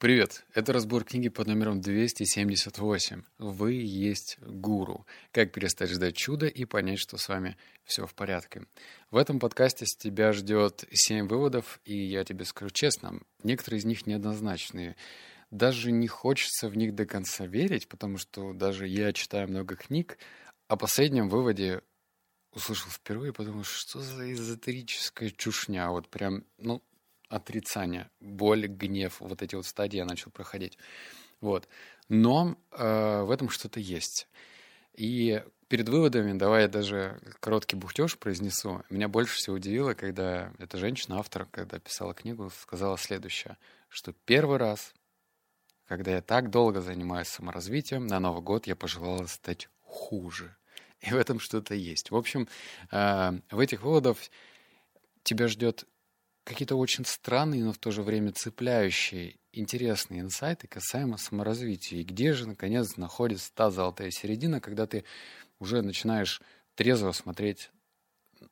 Привет, это разбор книги под номером 278. Вы есть гуру. Как перестать ждать чуда и понять, что с вами все в порядке. В этом подкасте с тебя ждет 7 выводов, и я тебе скажу честно, некоторые из них неоднозначные. Даже не хочется в них до конца верить, потому что даже я читаю много книг, о последнем выводе услышал впервые, потому что за эзотерическая чушня. Вот прям, ну, отрицания, боль, гнев, вот эти вот стадии я начал проходить. Вот. Но э, в этом что-то есть. И перед выводами, давай я даже короткий бухтеж произнесу. Меня больше всего удивило, когда эта женщина, автор, когда писала книгу, сказала следующее, что первый раз, когда я так долго занимаюсь саморазвитием, на Новый год я пожелала стать хуже. И в этом что-то есть. В общем, э, в этих выводах тебя ждет какие-то очень странные, но в то же время цепляющие, интересные инсайты касаемо саморазвития. И где же, наконец, находится та золотая середина, когда ты уже начинаешь трезво смотреть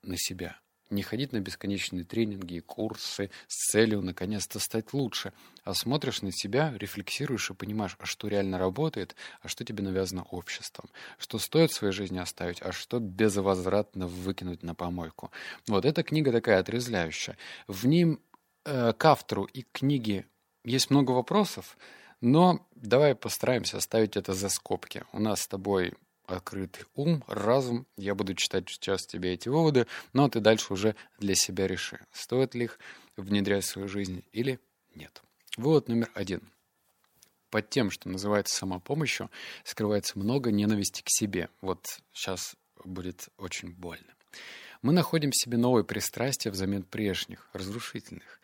на себя не ходить на бесконечные тренинги и курсы с целью наконец-то стать лучше, а смотришь на себя, рефлексируешь и понимаешь, а что реально работает, а что тебе навязано обществом, что стоит в своей жизни оставить, а что безвозвратно выкинуть на помойку. Вот эта книга такая отрезвляющая. В ним э, к автору и книге есть много вопросов, но давай постараемся оставить это за скобки. У нас с тобой открытый ум, разум. Я буду читать сейчас тебе эти выводы, но ты дальше уже для себя реши, стоит ли их внедрять в свою жизнь или нет. Вывод номер один. Под тем, что называется самопомощью, скрывается много ненависти к себе. Вот сейчас будет очень больно. Мы находим в себе новые пристрастия взамен прежних, разрушительных.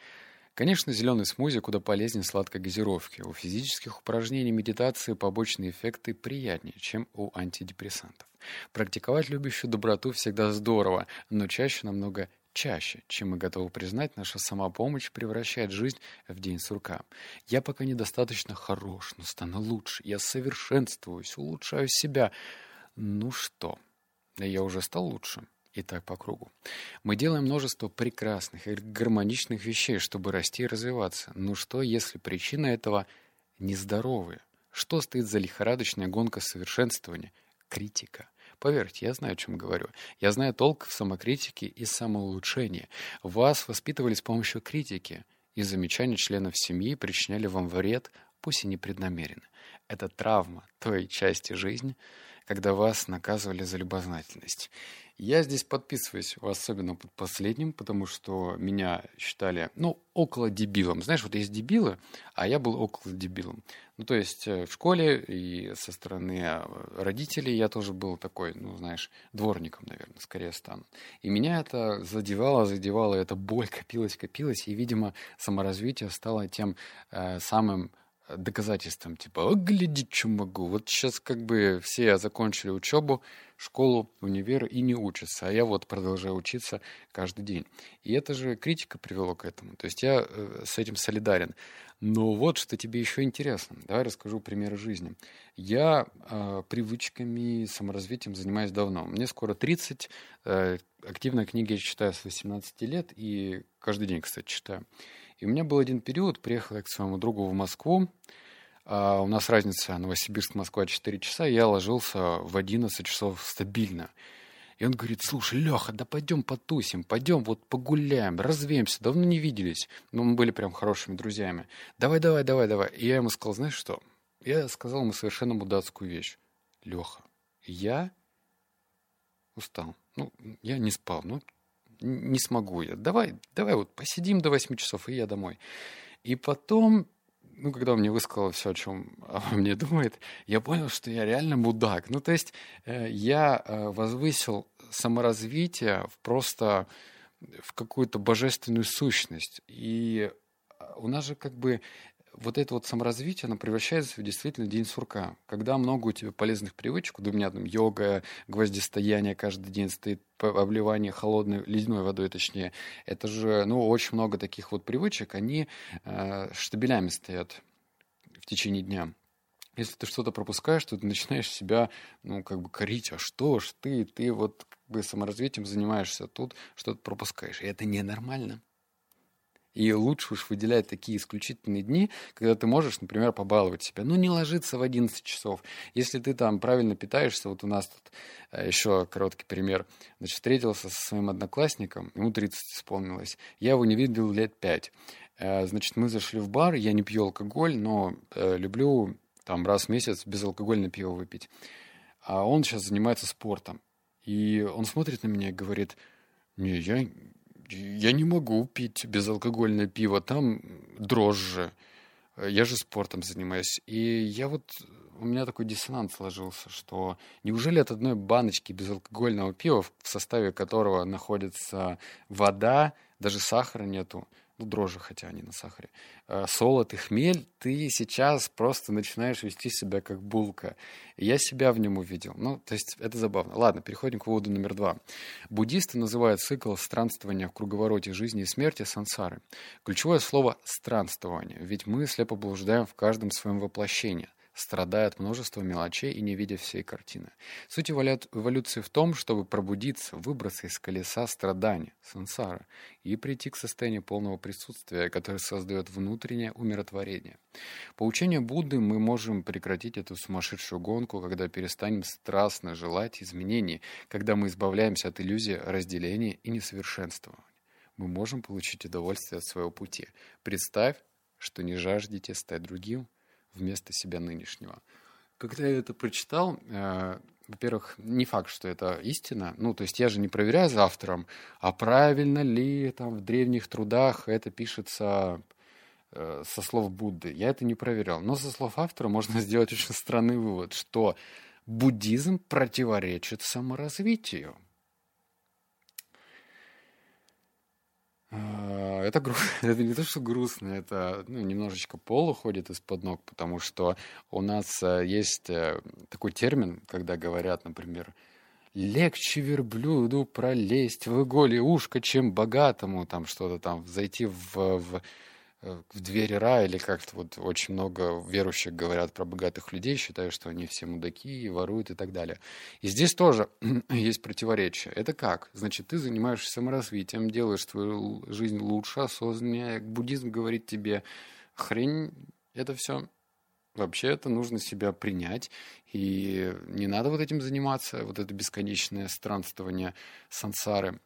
Конечно, зеленый смузи куда полезнее сладкой газировки. У физических упражнений медитации побочные эффекты приятнее, чем у антидепрессантов. Практиковать любящую доброту всегда здорово, но чаще намного чаще, чем мы готовы признать, наша самопомощь превращает жизнь в день сурка. Я пока недостаточно хорош, но стану лучше. Я совершенствуюсь, улучшаю себя. Ну что, я уже стал лучше и так по кругу. Мы делаем множество прекрасных и гармоничных вещей, чтобы расти и развиваться. Но что, если причина этого нездоровая? Что стоит за лихорадочная гонка совершенствования? Критика. Поверьте, я знаю, о чем говорю. Я знаю толк в самокритике и самоулучшении. Вас воспитывали с помощью критики, и замечания членов семьи причиняли вам вред, пусть и непреднамеренно. Это травма той части жизни, когда вас наказывали за любознательность. Я здесь подписываюсь, особенно под последним, потому что меня считали, ну, около дебилом. Знаешь, вот есть дебилы, а я был около дебилом. Ну, то есть э, в школе и со стороны э, родителей я тоже был такой, ну, знаешь, дворником, наверное, скорее стану. И меня это задевало, задевало, эта боль копилась, копилась, и, видимо, саморазвитие стало тем э, самым доказательством, типа, гляди, что могу. Вот сейчас как бы все закончили учебу, школу, универ и не учатся, а я вот продолжаю учиться каждый день. И это же критика привело к этому. То есть я э, с этим солидарен. Но вот что тебе еще интересно. Давай расскажу примеры жизни. Я э, привычками, саморазвитием занимаюсь давно. Мне скоро 30. Э, активно книги я читаю с 18 лет и каждый день, кстати, читаю. И у меня был один период, приехал я к своему другу в Москву, а у нас разница Новосибирск-Москва 4 часа, я ложился в 11 часов стабильно. И он говорит, слушай, Леха, да пойдем потусим, пойдем вот погуляем, развеемся, давно не виделись. Ну, мы были прям хорошими друзьями. Давай, давай, давай, давай. И я ему сказал, знаешь что? Я сказал ему совершенно мудацкую вещь. Леха, я устал. Ну, я не спал. Ну, не смогу я. Давай, давай вот посидим до 8 часов, и я домой. И потом, ну, когда он мне высказал все, о чем обо мне думает, я понял, что я реально мудак. Ну, то есть э, я э, возвысил саморазвитие в просто в какую-то божественную сущность. И у нас же как бы вот это вот саморазвитие, оно превращается в действительно день сурка. Когда много у тебя полезных привычек, у меня там йога, гвоздистояние каждый день стоит, обливание холодной, ледяной водой точнее, это же, ну, очень много таких вот привычек, они э, штабелями стоят в течение дня. Если ты что-то пропускаешь, то ты начинаешь себя, ну, как бы корить, а что ж ты, ты вот как бы саморазвитием занимаешься, тут что-то пропускаешь. И это ненормально. И лучше уж выделять такие исключительные дни, когда ты можешь, например, побаловать себя. Ну, не ложиться в 11 часов. Если ты там правильно питаешься, вот у нас тут э, еще короткий пример. Значит, встретился со своим одноклассником, ему 30 исполнилось. Я его не видел лет 5. Э, значит, мы зашли в бар, я не пью алкоголь, но э, люблю там раз в месяц безалкогольное пиво выпить. А он сейчас занимается спортом. И он смотрит на меня и говорит, не, я, я не могу пить безалкогольное пиво, там дрожжи. Я же спортом занимаюсь. И я вот, у меня такой диссонанс сложился, что неужели от одной баночки безалкогольного пива, в составе которого находится вода, даже сахара нету, ну, дрожжи, хотя они на сахаре, э, солод и хмель, ты сейчас просто начинаешь вести себя как булка. Я себя в нем увидел. Ну, то есть это забавно. Ладно, переходим к выводу номер два. Буддисты называют цикл странствования в круговороте жизни и смерти сансары. Ключевое слово «странствование», ведь мы слепо блуждаем в каждом своем воплощении – страдая от множества мелочей и не видя всей картины. Суть эволюции в том, чтобы пробудиться, выбраться из колеса страдания, сансара, и прийти к состоянию полного присутствия, которое создает внутреннее умиротворение. По учению Будды мы можем прекратить эту сумасшедшую гонку, когда перестанем страстно желать изменений, когда мы избавляемся от иллюзии разделения и несовершенствования. Мы можем получить удовольствие от своего пути. Представь, что не жаждете стать другим, вместо себя нынешнего. Когда я это прочитал, э, во-первых, не факт, что это истина. Ну, то есть я же не проверяю за автором, а правильно ли там в древних трудах это пишется э, со слов Будды. Я это не проверял. Но со слов автора можно сделать очень странный вывод, что буддизм противоречит саморазвитию. Это, гру... это не то, что грустно, это ну, немножечко пол уходит из-под ног, потому что у нас э, есть э, такой термин, когда говорят, например, легче верблюду пролезть в иголе ушко, чем богатому, там что-то там, зайти в, в в двери рая, или как-то вот очень много верующих говорят про богатых людей, считают, что они все мудаки, воруют и так далее. И здесь тоже есть противоречие. Это как? Значит, ты занимаешься саморазвитием, делаешь твою жизнь лучше, осознаннее. Буддизм говорит тебе, хрень, это все Вообще это нужно себя принять, и не надо вот этим заниматься, вот это бесконечное странствование сансары.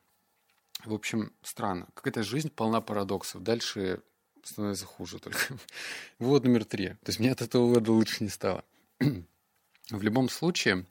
В общем, странно. Какая-то жизнь полна парадоксов. Дальше становится хуже только. Вывод номер три. То есть мне от этого вывода лучше не стало. В любом случае,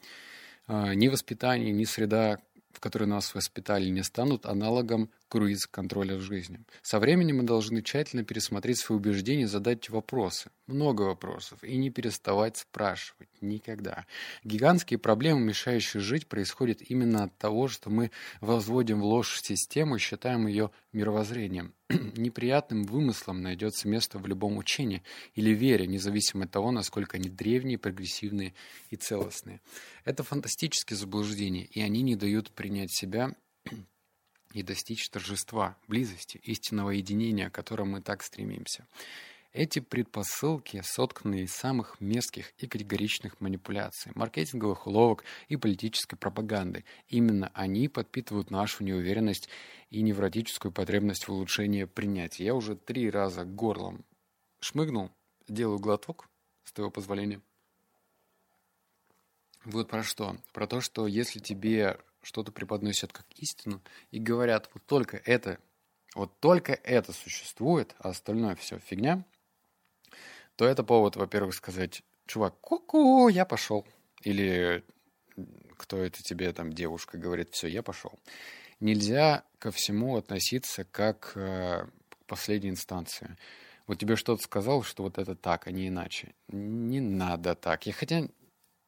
а, ни воспитание, ни среда, в которой нас воспитали, не станут аналогом круиз-контроля в жизни. Со временем мы должны тщательно пересмотреть свои убеждения, задать вопросы, много вопросов, и не переставать спрашивать. Никогда. Гигантские проблемы, мешающие жить, происходят именно от того, что мы возводим в ложь систему и считаем ее мировоззрением. Неприятным вымыслом найдется место в любом учении или вере, независимо от того, насколько они древние, прогрессивные и целостные. Это фантастические заблуждения, и они не дают принять себя и достичь торжества, близости, истинного единения, к которому мы так стремимся. Эти предпосылки сотканы из самых мерзких и категоричных манипуляций, маркетинговых уловок и политической пропаганды. Именно они подпитывают нашу неуверенность и невротическую потребность в улучшении принятия. Я уже три раза горлом шмыгнул, делаю глоток, с твоего позволения. Вот про что? Про то, что если тебе что-то преподносят как истину и говорят, вот только это, вот только это существует, а остальное все фигня, то это повод, во-первых, сказать, чувак, ку-ку, я пошел. Или кто это тебе, там, девушка говорит, все, я пошел. Нельзя ко всему относиться как э, к последней инстанции. Вот тебе что-то сказал, что вот это так, а не иначе. Не надо так. Я хотя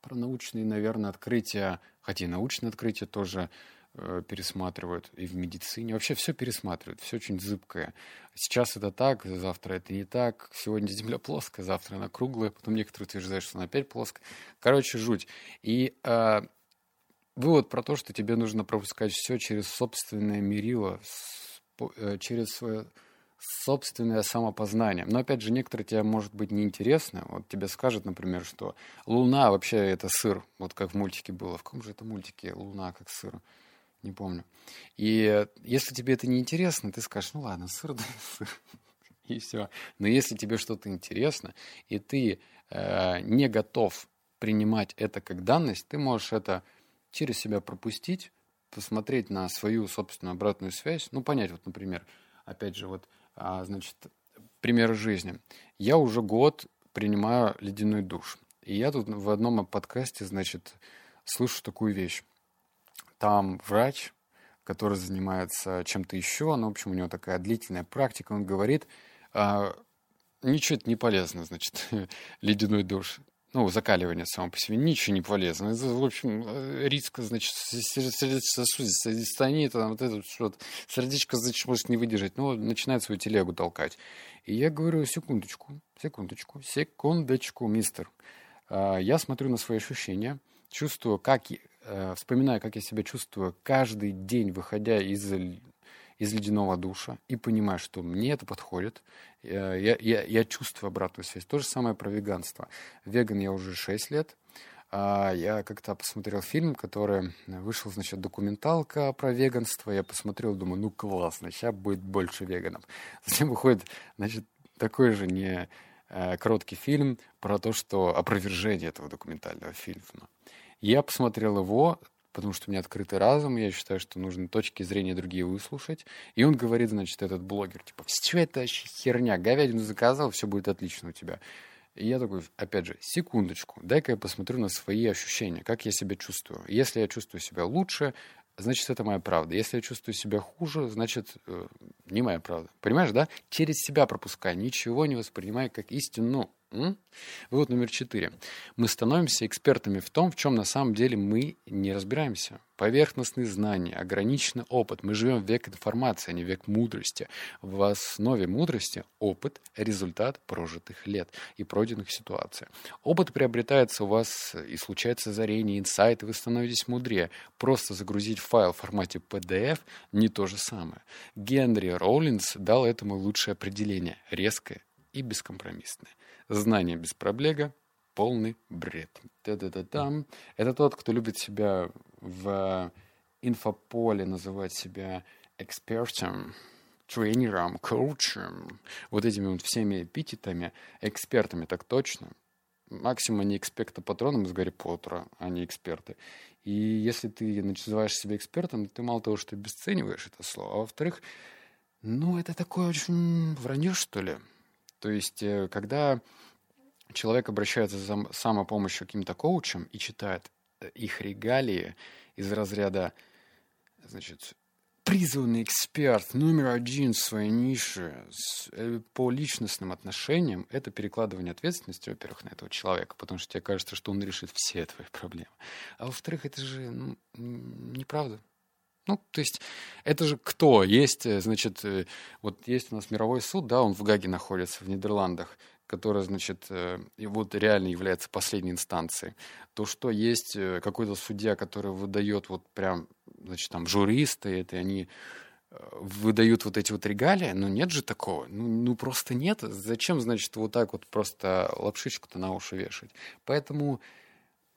про научные, наверное, открытия, хотя и научные открытия тоже э, пересматривают и в медицине. Вообще все пересматривают, все очень зыбкое. Сейчас это так, завтра это не так. Сегодня Земля плоская, завтра она круглая. Потом некоторые утверждают, что она опять плоская. Короче, жуть. И э, вывод про то, что тебе нужно пропускать все через собственное мерило, э, через свое собственное самопознание. Но опять же, некоторые тебе может быть неинтересно. Вот тебе скажут, например, что Луна вообще это сыр, вот как в мультике было. В каком же это мультике Луна как сыр? не помню. И если тебе это не интересно, ты скажешь, ну ладно, сыр, да сыр. И все. Но если тебе что-то интересно, и ты э, не готов принимать это как данность, ты можешь это через себя пропустить, посмотреть на свою собственную обратную связь, ну, понять, вот, например, опять же, вот, значит, пример жизни. Я уже год принимаю ледяной душ. И я тут в одном подкасте, значит, слышу такую вещь. Там врач, который занимается чем-то еще, ну, в общем, у него такая длительная практика, он говорит, а, ничего это не полезно, значит, ледяной душ ну, закаливание само по себе, ничего не полезно. Это, в общем, э, риск, значит, сердечно-сосудистая дистония, там вот это что-то, сердечко, значит, может не выдержать, но начинает свою телегу толкать. И я говорю, секундочку, секундочку, секундочку, мистер. А, я смотрю на свои ощущения, чувствую, как, э, вспоминаю, как я себя чувствую каждый день, выходя из из ледяного душа и понимаю, что мне это подходит. Я, я, я чувствую обратную связь. То же самое про веганство. Веган я уже 6 лет. А я как-то посмотрел фильм, который вышел, значит, документалка про веганство. Я посмотрел, думаю, ну классно, сейчас будет больше веганов. Затем выходит, значит, такой же не э, короткий фильм про то, что опровержение этого документального фильма. Я посмотрел его, потому что у меня открытый разум, я считаю, что нужно точки зрения другие выслушать. И он говорит, значит, этот блогер, типа, все это херня, говядину заказал, все будет отлично у тебя. И я такой, опять же, секундочку, дай-ка я посмотрю на свои ощущения, как я себя чувствую. Если я чувствую себя лучше, значит, это моя правда. Если я чувствую себя хуже, значит, э, не моя правда. Понимаешь, да? Через себя пропускай, ничего не воспринимай как истину. М? Вывод номер четыре. Мы становимся экспертами в том, в чем на самом деле мы не разбираемся. Поверхностные знания, ограниченный опыт. Мы живем в век информации, а не век мудрости. В основе мудрости опыт – результат прожитых лет и пройденных ситуаций. Опыт приобретается у вас и случается озарение, инсайт, и вы становитесь мудрее. Просто загрузить файл в формате PDF – не то же самое. Генри Роулинс дал этому лучшее определение – резкое и бескомпромиссное. Знание без пробега — полный бред. Та-да-да-дам. Это тот, кто любит себя в инфополе называть себя экспертом, тренером, коучем, вот этими вот всеми эпитетами, экспертами, так точно. Максимум они экспекта-патроном из Гарри Поттера, а не эксперты. И если ты называешь себя экспертом, ты мало того, что обесцениваешь это слово, а во-вторых, ну, это такое очень вранье, что ли. То есть, э, когда человек обращается за самопомощью к каким-то коучам и читает э, их регалии из разряда, значит, призванный эксперт номер один в своей нише э, по личностным отношениям, это перекладывание ответственности, во-первых, на этого человека, потому что тебе кажется, что он решит все твои проблемы. А во-вторых, это же ну, неправда. Ну, то есть, это же кто? Есть, э, значит, э, вот есть у нас мировой суд, да, он в Гаге находится, в Нидерландах, который, значит, э, вот реально является последней инстанцией. То, что есть какой-то судья, который выдает вот прям, значит, там, журисты, это они выдают вот эти вот регалии, ну нет же такого, ну, ну просто нет. Зачем, значит, вот так вот просто лапшичку-то на уши вешать? Поэтому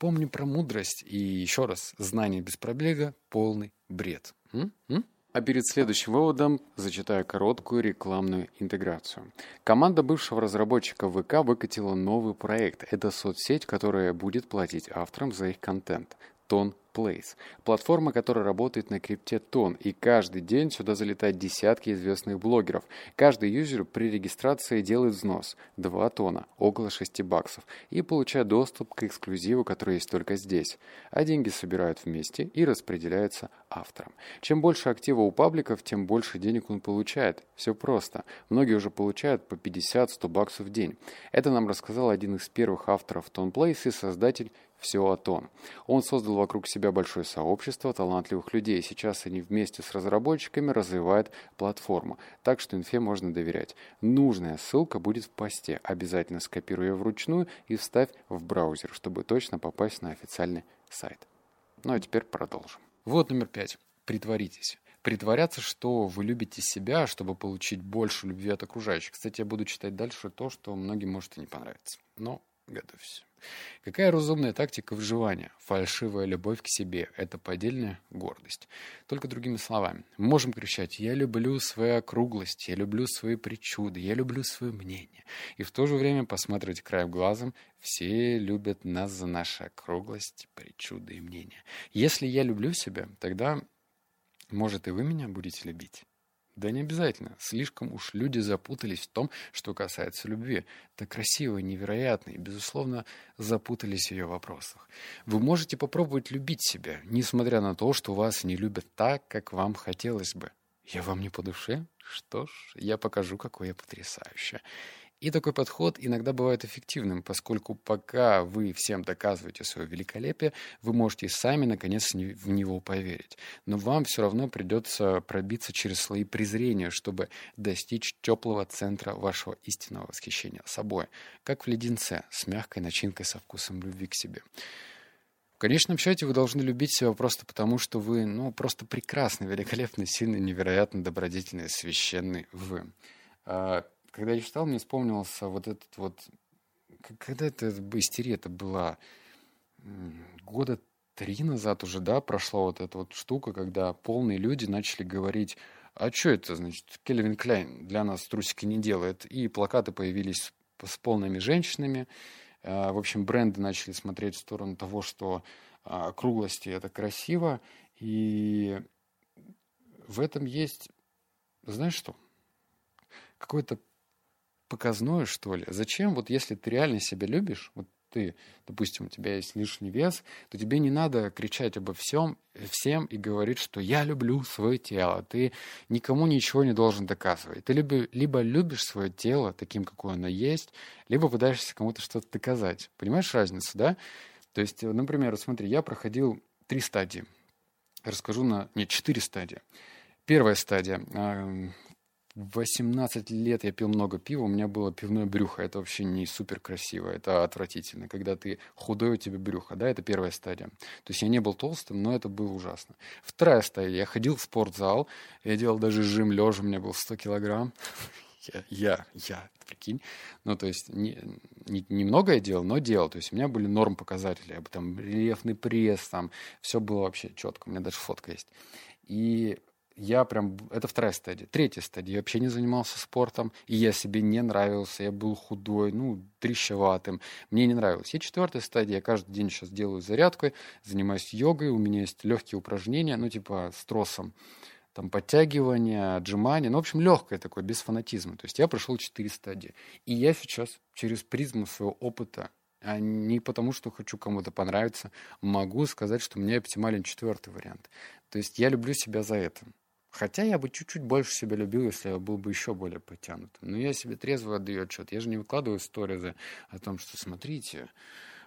Помни про мудрость и еще раз, знание без пробега – полный бред. М? М? А перед следующим выводом зачитаю короткую рекламную интеграцию. Команда бывшего разработчика ВК выкатила новый проект. Это соцсеть, которая будет платить авторам за их контент. Тон Place. Платформа, которая работает на крипте Тон, и каждый день сюда залетают десятки известных блогеров. Каждый юзер при регистрации делает взнос 2 тона, около 6 баксов, и получает доступ к эксклюзиву, который есть только здесь. А деньги собирают вместе и распределяются авторам. Чем больше актива у пабликов, тем больше денег он получает. Все просто. Многие уже получают по 50-100 баксов в день. Это нам рассказал один из первых авторов Тон Place и создатель все о том. Он создал вокруг себя большое сообщество талантливых людей. Сейчас они вместе с разработчиками развивают платформу, так что инфе можно доверять. Нужная ссылка будет в посте. Обязательно скопируй ее вручную и вставь в браузер, чтобы точно попасть на официальный сайт. Ну а теперь продолжим. Вот номер пять. Притворитесь притворяться, что вы любите себя, чтобы получить больше любви от окружающих. Кстати, я буду читать дальше то, что многим может и не понравиться. Но Готовься. Какая разумная тактика выживания? Фальшивая любовь к себе – это поддельная гордость. Только другими словами. Мы можем кричать «я люблю свою округлость», «я люблю свои причуды», «я люблю свое мнение». И в то же время посмотреть краем глазом «все любят нас за нашу округлость, причуды и мнения». Если я люблю себя, тогда, может, и вы меня будете любить. Да не обязательно. Слишком уж люди запутались в том, что касается любви. Это красиво, невероятно и, безусловно, запутались в ее вопросах. Вы можете попробовать любить себя, несмотря на то, что вас не любят так, как вам хотелось бы. Я вам не по душе? Что ж, я покажу, какой я потрясающая. И такой подход иногда бывает эффективным, поскольку пока вы всем доказываете свое великолепие, вы можете сами, наконец, в него поверить. Но вам все равно придется пробиться через слои презрения, чтобы достичь теплого центра вашего истинного восхищения собой, как в леденце с мягкой начинкой со вкусом любви к себе. В конечном счете вы должны любить себя просто потому, что вы, ну, просто прекрасный, великолепный, сильный, невероятно добродетельный, священный вы. Когда я читал, мне вспомнился вот этот вот... Когда это истерия это была? Года три назад уже, да, прошла вот эта вот штука, когда полные люди начали говорить, а что это, значит, Кельвин Кляйн для нас трусики не делает. И плакаты появились с полными женщинами. А, в общем, бренды начали смотреть в сторону того, что округлости а, — это красиво. И в этом есть, знаешь что, какое-то показное, что ли. Зачем, вот если ты реально себя любишь, вот ты, допустим, у тебя есть лишний вес, то тебе не надо кричать обо всем, всем и говорить, что я люблю свое тело. Ты никому ничего не должен доказывать. Ты либо, либо любишь свое тело таким, какое оно есть, либо пытаешься кому-то что-то доказать. Понимаешь разницу, да? То есть, например, смотри, я проходил три стадии. Расскажу на... Нет, четыре стадии. Первая стадия. В 18 лет я пил много пива, у меня было пивное брюхо. Это вообще не супер красиво, это отвратительно. Когда ты худой, у тебя брюхо, да, это первая стадия. То есть я не был толстым, но это было ужасно. Вторая стадия, я ходил в спортзал, я делал даже жим лежа, у меня был 100 килограмм. Я, я, я, прикинь. Ну, то есть, не, не, немного я делал, но делал. То есть, у меня были норм показатели. Там рельефный пресс, там все было вообще четко. У меня даже фотка есть. И я прям... Это вторая стадия. Третья стадия. Я вообще не занимался спортом, и я себе не нравился. Я был худой, ну, трещеватым. Мне не нравилось. И четвертая стадия. Я каждый день сейчас делаю зарядкой, занимаюсь йогой. У меня есть легкие упражнения, ну, типа с тросом. Там подтягивания, отжимания. Ну, в общем, легкое такое, без фанатизма. То есть я прошел четыре стадии. И я сейчас через призму своего опыта а не потому, что хочу кому-то понравиться, могу сказать, что мне оптимален четвертый вариант. То есть я люблю себя за это. Хотя я бы чуть-чуть больше себя любил, если я был бы еще более подтянутым. Но я себе трезво отдаю отчет. Я же не выкладываю сторизы о том, что смотрите,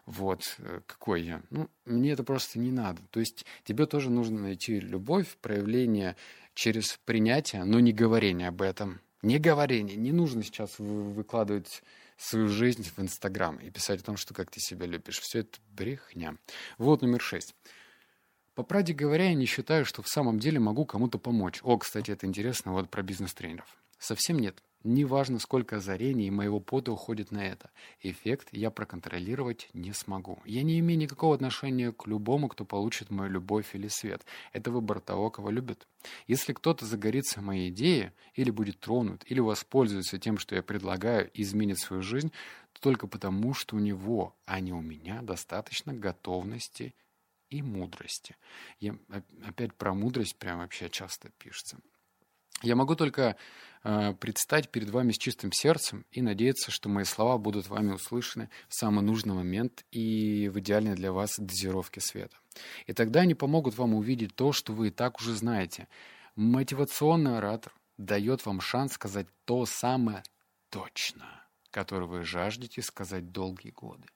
вот, э, какой я. Ну, мне это просто не надо. То есть тебе тоже нужно найти любовь, проявление через принятие, но не говорение об этом. Не говорение. Не нужно сейчас выкладывать свою жизнь в Инстаграм и писать о том, что как ты себя любишь. Все это брехня. Вот номер шесть. По правде говоря, я не считаю, что в самом деле могу кому-то помочь. О, кстати, это интересно вот про бизнес-тренеров. Совсем нет. Неважно, сколько озарений и моего пота уходит на это. Эффект я проконтролировать не смогу. Я не имею никакого отношения к любому, кто получит мою любовь или свет. Это выбор того, кого любят. Если кто-то загорится моей идеей, или будет тронут, или воспользуется тем, что я предлагаю, и изменит свою жизнь, то только потому, что у него, а не у меня, достаточно готовности и мудрости. Я, опять про мудрость прям вообще часто пишется. Я могу только э, предстать перед вами с чистым сердцем и надеяться, что мои слова будут вами услышаны в самый нужный момент и в идеальной для вас дозировке света. И тогда они помогут вам увидеть то, что вы и так уже знаете. Мотивационный оратор дает вам шанс сказать то самое точно, которое вы жаждете сказать долгие годы.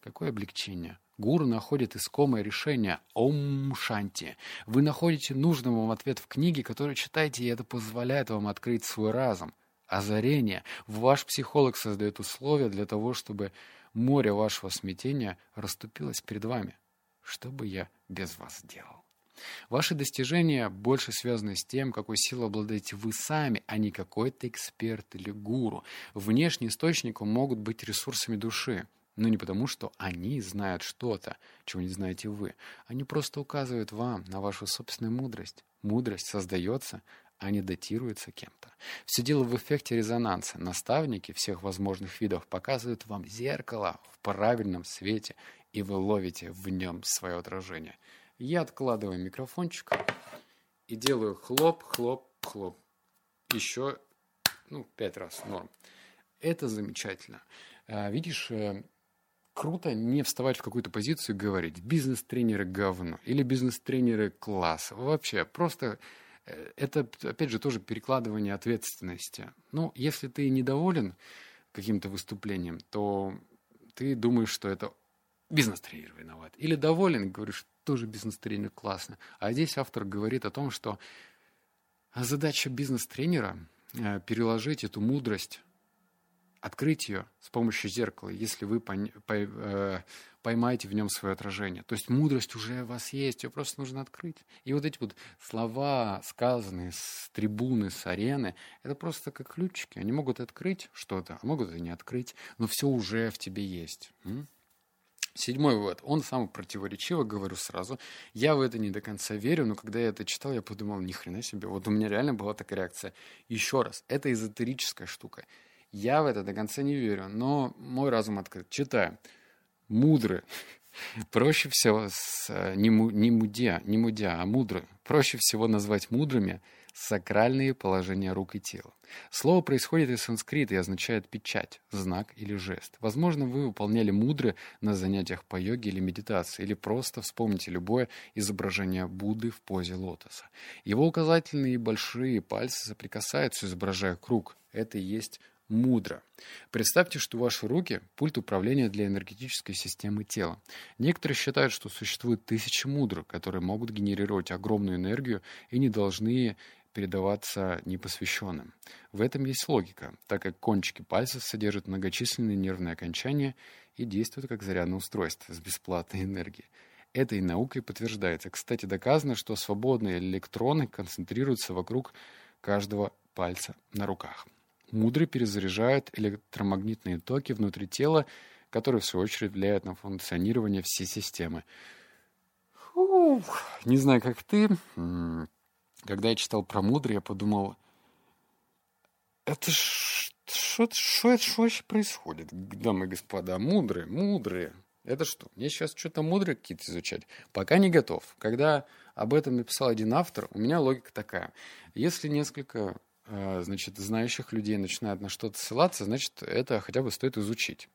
Какое облегчение! Гуру находит искомое решение Ом Шанти. Вы находите нужный вам ответ в книге, которую читаете, и это позволяет вам открыть свой разум. Озарение. Ваш психолог создает условия для того, чтобы море вашего смятения расступилось перед вами. Что бы я без вас делал? Ваши достижения больше связаны с тем, какой силой обладаете вы сами, а не какой-то эксперт или гуру. Внешний источник могут быть ресурсами души. Но не потому, что они знают что-то, чего не знаете вы. Они просто указывают вам на вашу собственную мудрость. Мудрость создается, а не датируется кем-то. Все дело в эффекте резонанса. Наставники всех возможных видов показывают вам зеркало в правильном свете, и вы ловите в нем свое отражение. Я откладываю микрофончик и делаю хлоп, хлоп, хлоп. Еще, ну, пять раз норм. Это замечательно. А, видишь, э, круто не вставать в какую-то позицию и говорить «бизнес-тренеры говно» или «бизнес-тренеры класс». Вообще, просто э, это, опять же, тоже перекладывание ответственности. Ну, если ты недоволен каким-то выступлением, то ты думаешь, что это бизнес-тренер виноват. Или доволен, говоришь, тоже бизнес-тренер классно. А здесь автор говорит о том, что задача бизнес-тренера э, переложить эту мудрость открыть ее с помощью зеркала, если вы э, поймаете в нем свое отражение. То есть мудрость уже у вас есть, ее просто нужно открыть. И вот эти вот слова, сказанные с трибуны, с арены, это просто как ключики. Они могут открыть что-то, а могут и не открыть, но все уже в тебе есть. Седьмой вывод. Он самый противоречивый, говорю сразу. Я в это не до конца верю, но когда я это читал, я подумал, ни хрена себе. Вот у меня реально была такая реакция. Еще раз, это эзотерическая штука. Я в это до конца не верю, но мой разум открыт. Читаю. Мудры. Проще всего, с, э, не, му, не, мудя, не мудя, а мудры. Проще всего назвать мудрыми сакральные положения рук и тела. Слово происходит из санскрита и означает печать, знак или жест. Возможно, вы выполняли мудры на занятиях по йоге или медитации, или просто вспомните любое изображение Будды в позе лотоса. Его указательные большие пальцы соприкасаются, изображая круг. Это и есть мудро. Представьте, что ваши руки – пульт управления для энергетической системы тела. Некоторые считают, что существует тысячи мудр, которые могут генерировать огромную энергию и не должны передаваться непосвященным. В этом есть логика, так как кончики пальцев содержат многочисленные нервные окончания и действуют как зарядное устройство с бесплатной энергией. Это и наукой подтверждается. Кстати, доказано, что свободные электроны концентрируются вокруг каждого пальца на руках мудро перезаряжают электромагнитные токи внутри тела, которые, в свою очередь, влияют на функционирование всей системы. Фух, не знаю, как ты. Когда я читал про мудро, я подумал, это что вообще происходит, дамы и господа? Мудрые, мудрые. Это что? Мне сейчас что-то мудрое какие-то изучать? Пока не готов. Когда об этом написал один автор, у меня логика такая. Если несколько значит, знающих людей начинают на что-то ссылаться, значит, это хотя бы стоит изучить.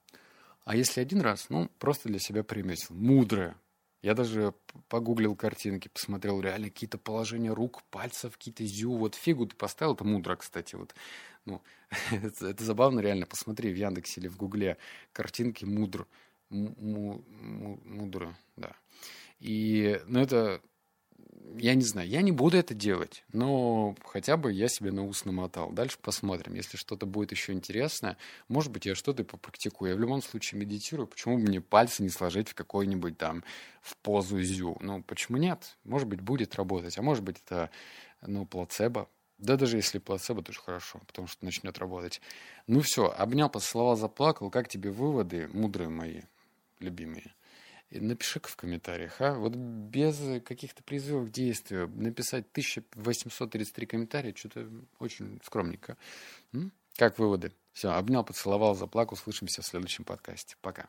А если один раз, ну, просто для себя приметил. Мудрое. Я даже погуглил картинки, посмотрел реально какие-то положения рук, пальцев, какие-то зю. Вот фигу ты поставил, это мудро, кстати. Вот, ну, это, это забавно реально. Посмотри в Яндексе или в Гугле картинки мудр. Мудро, да. И, ну, это я не знаю, я не буду это делать, но хотя бы я себе на ус намотал. Дальше посмотрим. Если что-то будет еще интересное, может быть, я что-то попрактикую. Я в любом случае медитирую. Почему бы мне пальцы не сложить в какой-нибудь там, в позу зю? Ну, почему нет? Может быть, будет работать. А может быть, это, ну, плацебо. Да даже если плацебо, тоже хорошо, потому что начнет работать. Ну все, обнял, поцеловал, заплакал. Как тебе выводы, мудрые мои, любимые? Напиши-ка в комментариях, а? Вот без каких-то призывов к действию написать 1833 комментария, что-то очень скромненько. М? Как выводы? Все, обнял, поцеловал, заплакал. Слышимся в следующем подкасте. Пока.